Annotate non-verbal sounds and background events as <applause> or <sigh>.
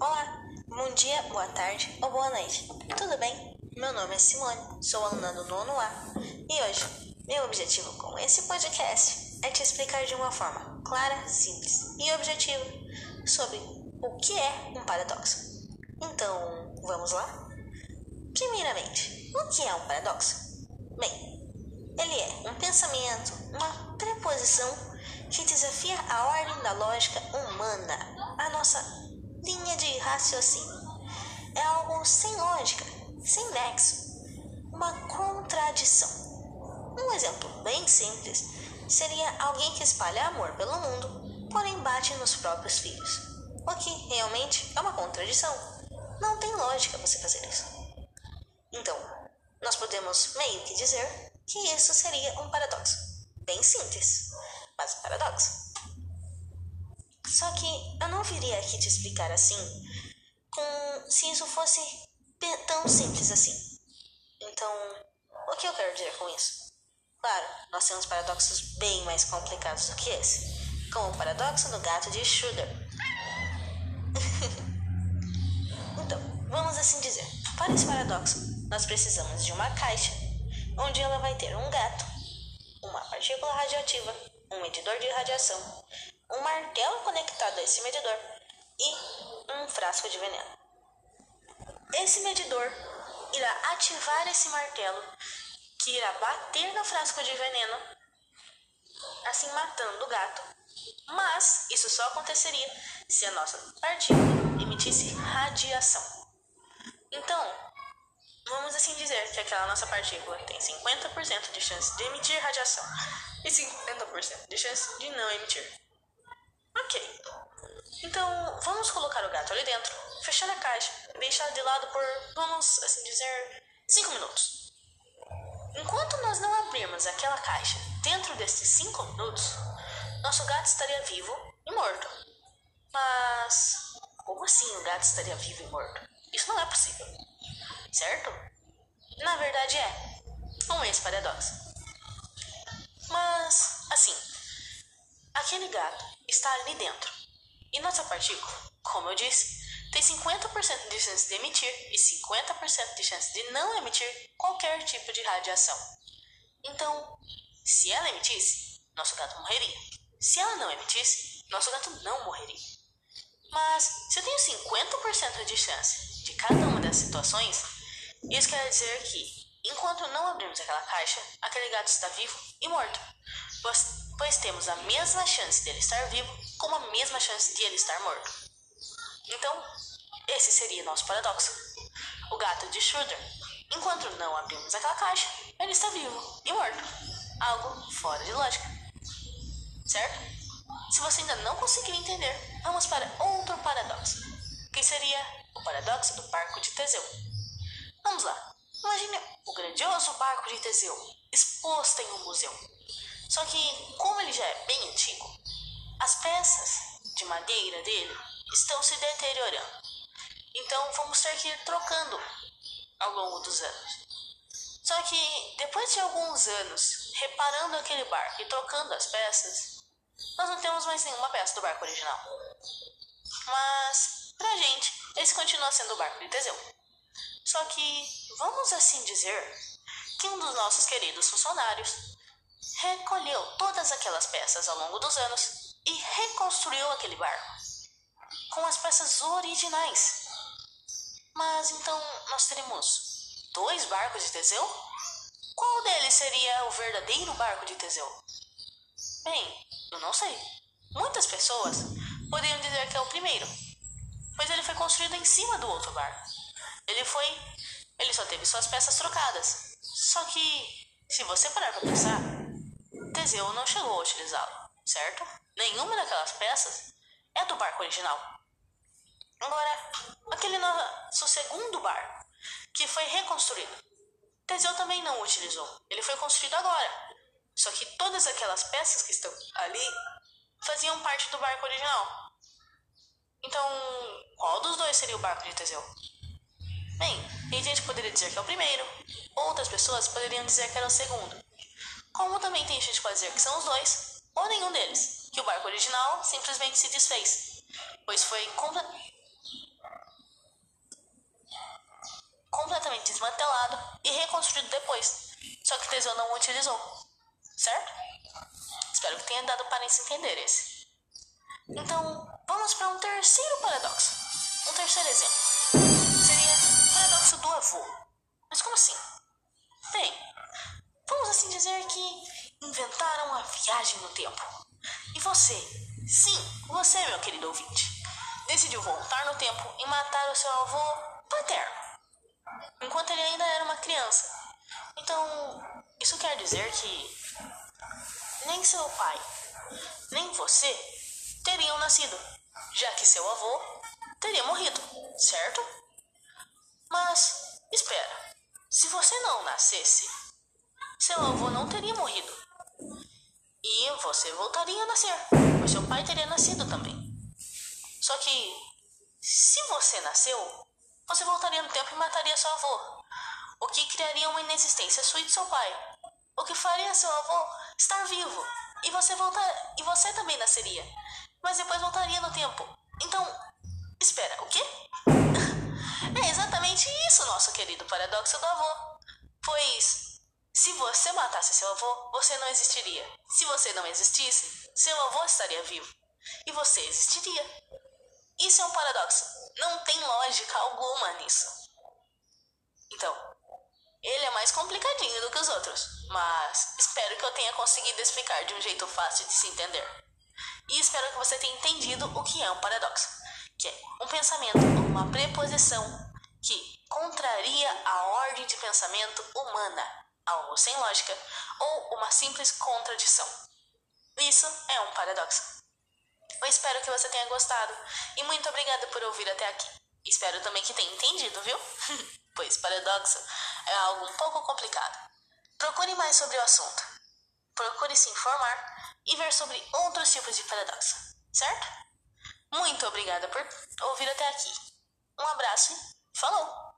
Olá, bom dia, boa tarde ou boa noite. Tudo bem? Meu nome é Simone, sou aluna do nono A e hoje meu objetivo com esse podcast é te explicar de uma forma clara, simples e objetiva sobre o que é um paradoxo. Então, vamos lá? Primeiramente, o que é um paradoxo? Bem, ele é um pensamento, uma preposição que desafia a ordem da lógica humana, a nossa linha de raciocínio. É algo sem lógica, sem nexo, uma contradição. Um exemplo bem simples seria alguém que espalha amor pelo mundo, porém bate nos próprios filhos. O que realmente é uma contradição. Não tem lógica você fazer isso. Então, nós podemos meio que dizer que isso seria um paradoxo. Bem simples, mas paradoxo. Só que eu não viria aqui te explicar assim, com se isso fosse tão simples assim. Então, o que eu quero dizer com isso? Claro, nós temos paradoxos bem mais complicados do que esse, como o paradoxo do gato de Schroeder. <laughs> então, vamos assim dizer, para esse paradoxo, nós precisamos de uma caixa, onde ela vai ter um gato, uma partícula radioativa, um medidor de radiação, um martelo conectado a esse medidor e um frasco de veneno. Esse medidor irá ativar esse martelo que irá bater no frasco de veneno, assim matando o gato. Mas isso só aconteceria se a nossa partícula emitisse radiação. Então, vamos assim dizer que aquela nossa partícula tem 50% de chance de emitir radiação e 50% de chance de não emitir. Ok. Então, vamos colocar o gato ali dentro, fechar a caixa e deixar de lado por, vamos assim dizer, 5 minutos. Enquanto nós não abrirmos aquela caixa dentro desses cinco minutos, nosso gato estaria vivo e morto. Mas como assim o gato estaria vivo e morto? Isso não é possível, certo? Na verdade é. Um esse paradoxo. Mas, assim, aquele gato está ali dentro. E nossa partícula, como eu disse, tem 50% de chance de emitir e 50% de chance de não emitir qualquer tipo de radiação. Então, se ela emitisse, nosso gato morreria. Se ela não emitisse, nosso gato não morreria. Mas se eu tenho 50% de chance de cada uma das situações, isso quer dizer que, enquanto não abrimos aquela caixa, aquele gato está vivo e morto, pois temos a mesma chance dele estar vivo como a mesma chance de ele estar morto. Então, esse seria nosso paradoxo. O gato de Schroeder. Enquanto não abrimos aquela caixa, ele está vivo e morto. Algo fora de lógica. Certo? Se você ainda não conseguiu entender, vamos para outro paradoxo, que seria o paradoxo do barco de Teseu. Vamos lá. Imagine o grandioso barco de Teseu exposto em um museu. Só que, como ele já é bem antigo, as peças de madeira dele estão se deteriorando. Então vamos ter que ir trocando ao longo dos anos. Só que depois de alguns anos reparando aquele barco e trocando as peças, nós não temos mais nenhuma peça do barco original. Mas, pra gente, esse continua sendo o barco de Teseu. Só que, vamos assim dizer, que um dos nossos queridos funcionários recolheu todas aquelas peças ao longo dos anos e reconstruiu aquele barco com as peças originais. Mas então nós teremos dois barcos de Teseu? Qual deles seria o verdadeiro barco de Teseu? Bem, eu não sei. Muitas pessoas poderiam dizer que é o primeiro, pois ele foi construído em cima do outro barco. Ele foi. Ele só teve suas peças trocadas. Só que, se você parar para pensar, Teseu não chegou a utilizá-lo, certo? Nenhuma daquelas peças é do barco original. Agora, aquele nosso segundo barco, que foi reconstruído. Teseu também não o utilizou. Ele foi construído agora. Só que todas aquelas peças que estão ali faziam parte do barco original. Então, qual dos dois seria o barco de Teseu? Bem, tem gente poderia dizer que é o primeiro, outras pessoas poderiam dizer que era o segundo. Como também tem gente que pode dizer que são os dois, ou nenhum deles, que o barco original simplesmente se desfez, pois foi completamente desmantelado e reconstruído depois, só que Teseu não o utilizou, certo? Espero que tenha dado para se entender esse. Então, vamos para um terceiro paradoxo. Um terceiro exemplo. Seria o paradoxo do avô. Mas como assim? Bem, vamos assim dizer que inventaram a viagem no tempo. E você, sim, você, meu querido ouvinte, decidiu voltar no tempo e matar o seu avô paterno, enquanto ele ainda era uma criança. Então, isso quer dizer que nem seu pai, nem você teriam nascido, já que seu avô teria morrido, certo? Mas, espera, se você não nascesse, seu avô não teria morrido. E você voltaria a nascer, pois seu pai teria nascido também. Só que, se você nasceu, você voltaria no tempo e mataria seu avô, o que criaria uma inexistência sua e de seu pai. O que faria seu avô estar vivo e você voltar e você também nasceria, mas depois voltaria no tempo. Então, espera, o quê? <laughs> é exatamente isso, nosso querido paradoxo do avô. Pois se você matasse seu avô, você não existiria. Se você não existisse, seu avô estaria vivo e você existiria. Isso é um paradoxo. Não tem lógica alguma nisso. Então, ele é mais complicadinho do que os outros, mas espero que eu tenha conseguido explicar de um jeito fácil de se entender. E espero que você tenha entendido o que é um paradoxo, que é um pensamento ou uma preposição que contraria a ordem de pensamento humana, algo sem lógica, ou uma simples contradição. Isso é um paradoxo. Eu espero que você tenha gostado e muito obrigada por ouvir até aqui. Espero também que tenha entendido, viu? <laughs> pois paradoxo é algo um pouco complicado. Procure mais sobre o assunto. Procure se informar e ver sobre outros tipos de paradoxo, certo? Muito obrigada por ouvir até aqui. Um abraço e falou!